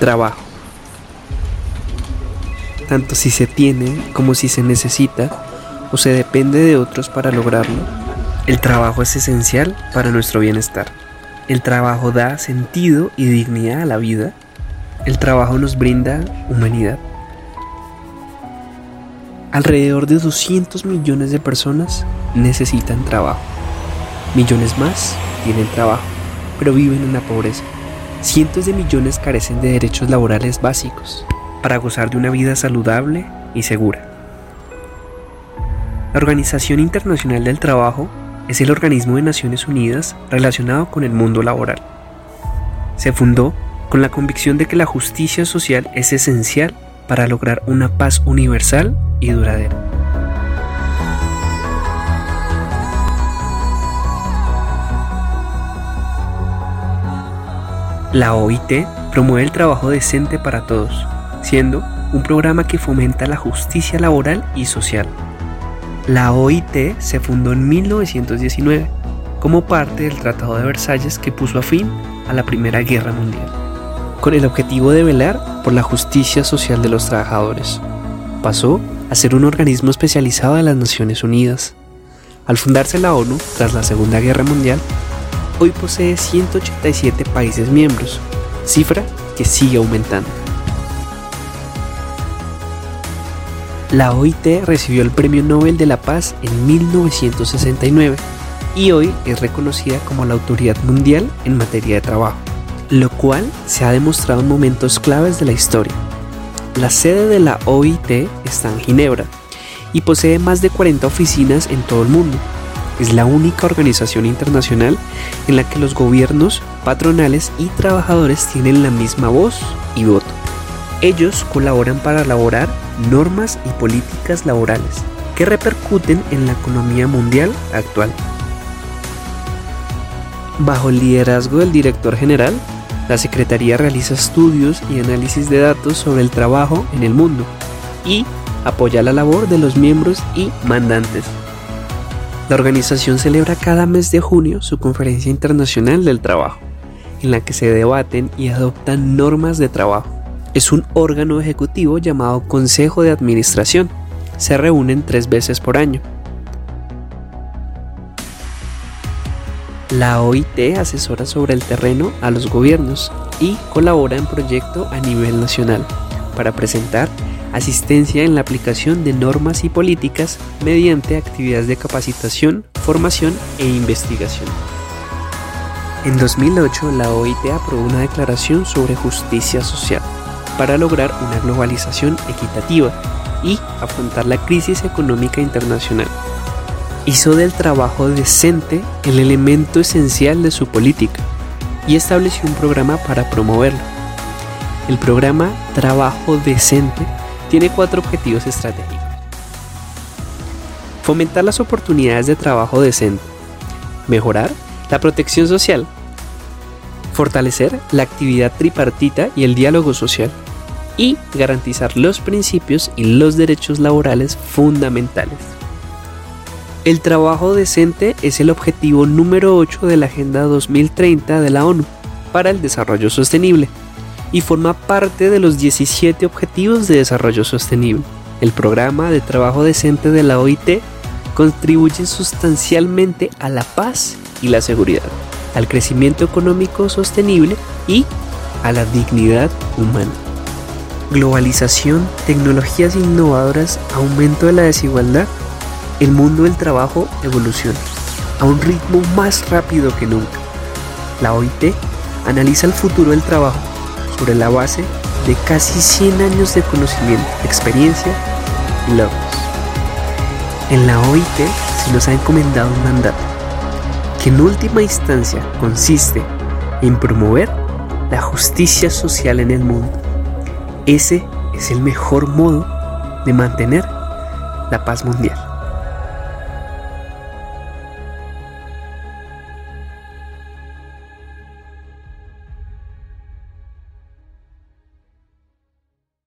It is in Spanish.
Trabajo. Tanto si se tiene como si se necesita o se depende de otros para lograrlo, el trabajo es esencial para nuestro bienestar. El trabajo da sentido y dignidad a la vida. El trabajo nos brinda humanidad. Alrededor de 200 millones de personas necesitan trabajo. Millones más tienen trabajo, pero viven en la pobreza. Cientos de millones carecen de derechos laborales básicos para gozar de una vida saludable y segura. La Organización Internacional del Trabajo es el organismo de Naciones Unidas relacionado con el mundo laboral. Se fundó con la convicción de que la justicia social es esencial para lograr una paz universal y duradera. La OIT promueve el trabajo decente para todos, siendo un programa que fomenta la justicia laboral y social. La OIT se fundó en 1919 como parte del Tratado de Versalles que puso a fin a la Primera Guerra Mundial, con el objetivo de velar por la justicia social de los trabajadores. Pasó a ser un organismo especializado de las Naciones Unidas. Al fundarse la ONU tras la Segunda Guerra Mundial, hoy posee 187 países miembros, cifra que sigue aumentando. La OIT recibió el Premio Nobel de la Paz en 1969 y hoy es reconocida como la autoridad mundial en materia de trabajo, lo cual se ha demostrado en momentos claves de la historia. La sede de la OIT está en Ginebra y posee más de 40 oficinas en todo el mundo. Es la única organización internacional en la que los gobiernos, patronales y trabajadores tienen la misma voz y voto. Ellos colaboran para elaborar normas y políticas laborales que repercuten en la economía mundial actual. Bajo el liderazgo del director general, la Secretaría realiza estudios y análisis de datos sobre el trabajo en el mundo y apoya la labor de los miembros y mandantes. La organización celebra cada mes de junio su Conferencia Internacional del Trabajo, en la que se debaten y adoptan normas de trabajo. Es un órgano ejecutivo llamado Consejo de Administración. Se reúnen tres veces por año. La OIT asesora sobre el terreno a los gobiernos y colabora en proyectos a nivel nacional para presentar asistencia en la aplicación de normas y políticas mediante actividades de capacitación, formación e investigación. En 2008, la OIT aprobó una declaración sobre justicia social para lograr una globalización equitativa y afrontar la crisis económica internacional hizo del trabajo decente el elemento esencial de su política y estableció un programa para promoverlo. El programa Trabajo Decente tiene cuatro objetivos estratégicos. Fomentar las oportunidades de trabajo decente. Mejorar la protección social. Fortalecer la actividad tripartita y el diálogo social. Y garantizar los principios y los derechos laborales fundamentales. El trabajo decente es el objetivo número 8 de la Agenda 2030 de la ONU para el Desarrollo Sostenible y forma parte de los 17 Objetivos de Desarrollo Sostenible. El programa de trabajo decente de la OIT contribuye sustancialmente a la paz y la seguridad, al crecimiento económico sostenible y a la dignidad humana. Globalización, tecnologías innovadoras, aumento de la desigualdad el mundo del trabajo evoluciona a un ritmo más rápido que nunca. La OIT analiza el futuro del trabajo sobre la base de casi 100 años de conocimiento, experiencia y logros. En la OIT se nos ha encomendado un mandato que en última instancia consiste en promover la justicia social en el mundo. Ese es el mejor modo de mantener la paz mundial.